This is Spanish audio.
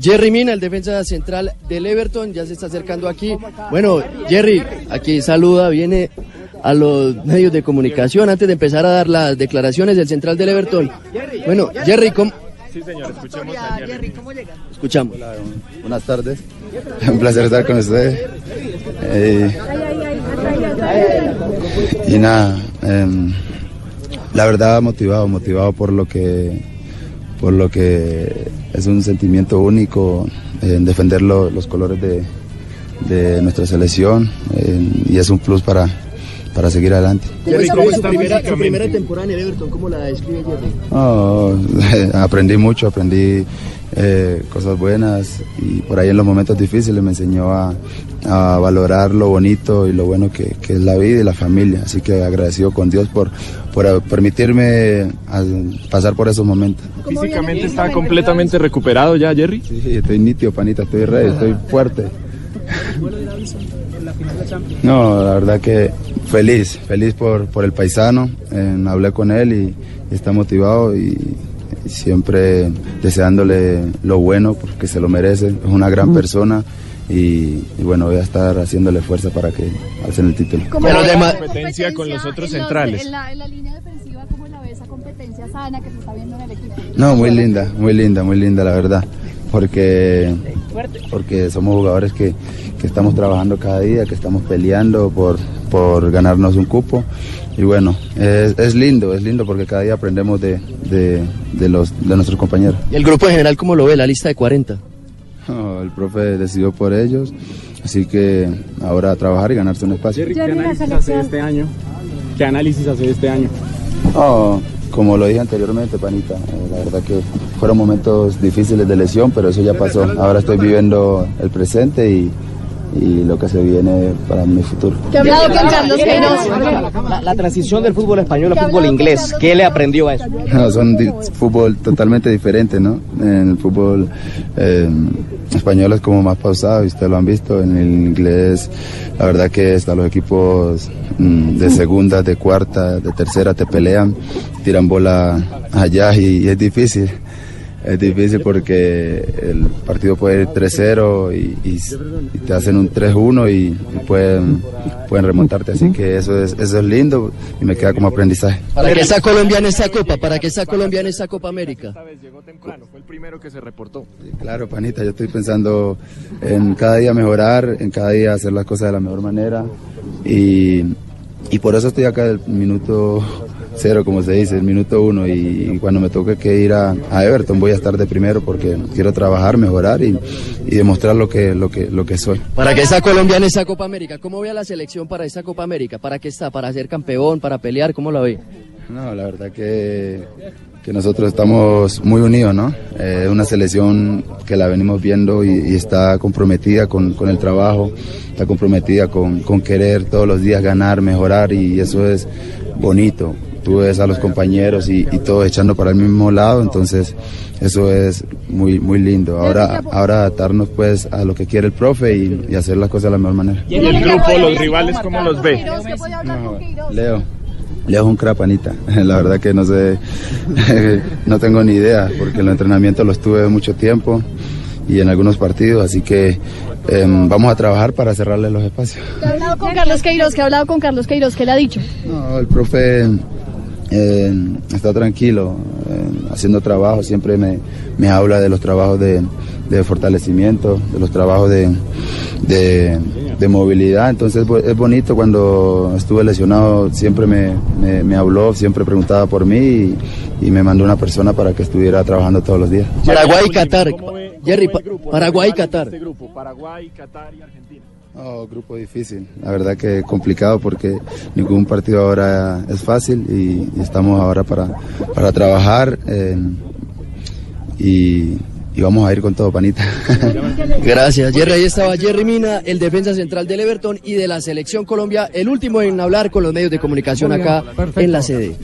Jerry Mina, el defensa central del Everton, ya se está acercando aquí. Bueno, Jerry, aquí saluda, viene a los medios de comunicación antes de empezar a dar las declaraciones del central del Everton. Bueno, Jerry, ¿cómo? Sí, señor, escuchemos a Jerry. ¿Cómo llega? Escuchamos. Hola, buenas tardes. Un placer estar con ustedes. Eh, y nada, em, la verdad motivado, motivado por lo que por lo que es un sentimiento único en defender lo- los colores de, de nuestra selección eh, y es un plus para, para seguir adelante. Jerry, ¿cómo ¿cómo es su está primera, su primera temporada en el Everton? ¿Cómo la describe Jerry? No, aprendí mucho, aprendí eh, cosas buenas y por ahí en los momentos difíciles me enseñó a, a valorar lo bonito y lo bueno que, que es la vida y la familia. Así que agradecido con Dios por, por permitirme pasar por esos momentos. Físicamente está completamente recuperado ya, Jerry. Sí, estoy nítido, panita, estoy rey, estoy fuerte. No, la verdad que feliz, feliz por, por el paisano. Eh, hablé con él y, y está motivado y siempre deseándole lo bueno porque se lo merece. Es una gran persona y, y bueno, voy a estar haciéndole fuerza para que alcen el título. ¿Cómo Pero de competencia con los otros en centrales. En la, en la línea defensiva, ¿cómo la ve esa competencia sana que se está viendo en el equipo? No, muy linda, muy linda, muy linda, la verdad. Porque, porque somos jugadores que, que estamos trabajando cada día, que estamos peleando por, por ganarnos un cupo. Y bueno, es, es lindo, es lindo porque cada día aprendemos de, de, de los, de nuestros compañeros. ¿Y el grupo en general cómo lo ve? La lista de 40. No, el profe decidió por ellos, así que ahora a trabajar y ganarse un espacio. ¿qué análisis hace este año? ¿Qué análisis hace este año? No, como lo dije anteriormente, panita, eh, la verdad que fueron momentos difíciles de lesión, pero eso ya pasó. Ahora estoy viviendo el presente y, y lo que se viene para mi futuro. ¿Qué ha hablado con Carlos Queiroz? La, la transición del fútbol español al fútbol inglés, ¿qué le aprendió a eso? No, son di- fútbol totalmente diferente, ¿no? En el fútbol eh, español es como más pausado, y ustedes lo han visto. En el inglés, la verdad que hasta los equipos mm, de segunda, de cuarta, de tercera te pelean, tiran bola allá y, y es difícil. Es difícil porque el partido puede ir 3-0 y, y- y te hacen un 3-1 y, y pueden, pueden remontarte. Así que eso es, eso es lindo y me queda como aprendizaje. ¿Para qué está Colombia en esta Copa? ¿Para qué está Colombia en esta Copa América? Esta vez llegó temprano, fue el primero que se reportó. Claro, panita, yo estoy pensando en cada día mejorar, en cada día hacer las cosas de la mejor manera y, y por eso estoy acá del minuto cero, como se dice, el minuto uno y, cuando me toque que ir a, a Everton voy a estar de primero porque quiero trabajar, mejorar y, y demostrar lo que, lo, que, lo que soy. ¿Para qué está Colombia en esta Copa América? ¿Cómo ve a la selección para esta Copa América? ¿Para qué está? ¿Para ser campeón? ¿Para pelear? ¿Cómo la ve? No, la verdad que, que nosotros estamos muy unidos, ¿no? Es una selección que la venimos viendo y, y está comprometida con, con el trabajo, está comprometida con, con querer todos los días ganar, mejorar y eso es bonito. Tú ves a los compañeros y, y todos echando para el mismo lado, entonces eso es muy muy lindo. Ahora, ahora adaptarnos pues a lo que quiere el profe y, y hacer las cosas de la mejor manera. ¿Y el grupo, los rivales, cómo los ve? Queiroz, ¿qué puede hablar No? Leo. Leo es un crapanita. La verdad que no sé, no tengo ni idea, porque en los entrenamientos los tuve mucho tiempo y en algunos partidos, así que em, vamos a trabajar para cerrarle los espacios. ¿Qué ha hablado con Carlos Queiroz? ¿Qué ha hablado con Carlos Queiroz? ¿Qué le ha dicho? No, el profe eh, está tranquilo, eh, haciendo trabajo, siempre me, me habla de los trabajos de, de fortalecimiento, de los trabajos de, de, de movilidad, entonces es bonito cuando estuve lesionado, siempre me, me, me habló, siempre preguntaba por mí y, y me mandó una persona para que estuviera trabajando todos los días. Paraguay y Qatar. ¿Cómo ve- Jerry? Paraguay y Qatar. Este grupo, Paraguay, Qatar y Argentina. No, grupo difícil, la verdad que complicado porque ningún partido ahora es fácil y, y estamos ahora para, para trabajar eh, y, y vamos a ir con todo, panita. Gracias, Jerry. Ahí estaba Jerry Mina, el defensa central del Everton y de la Selección Colombia, el último en hablar con los medios de comunicación acá en la sede.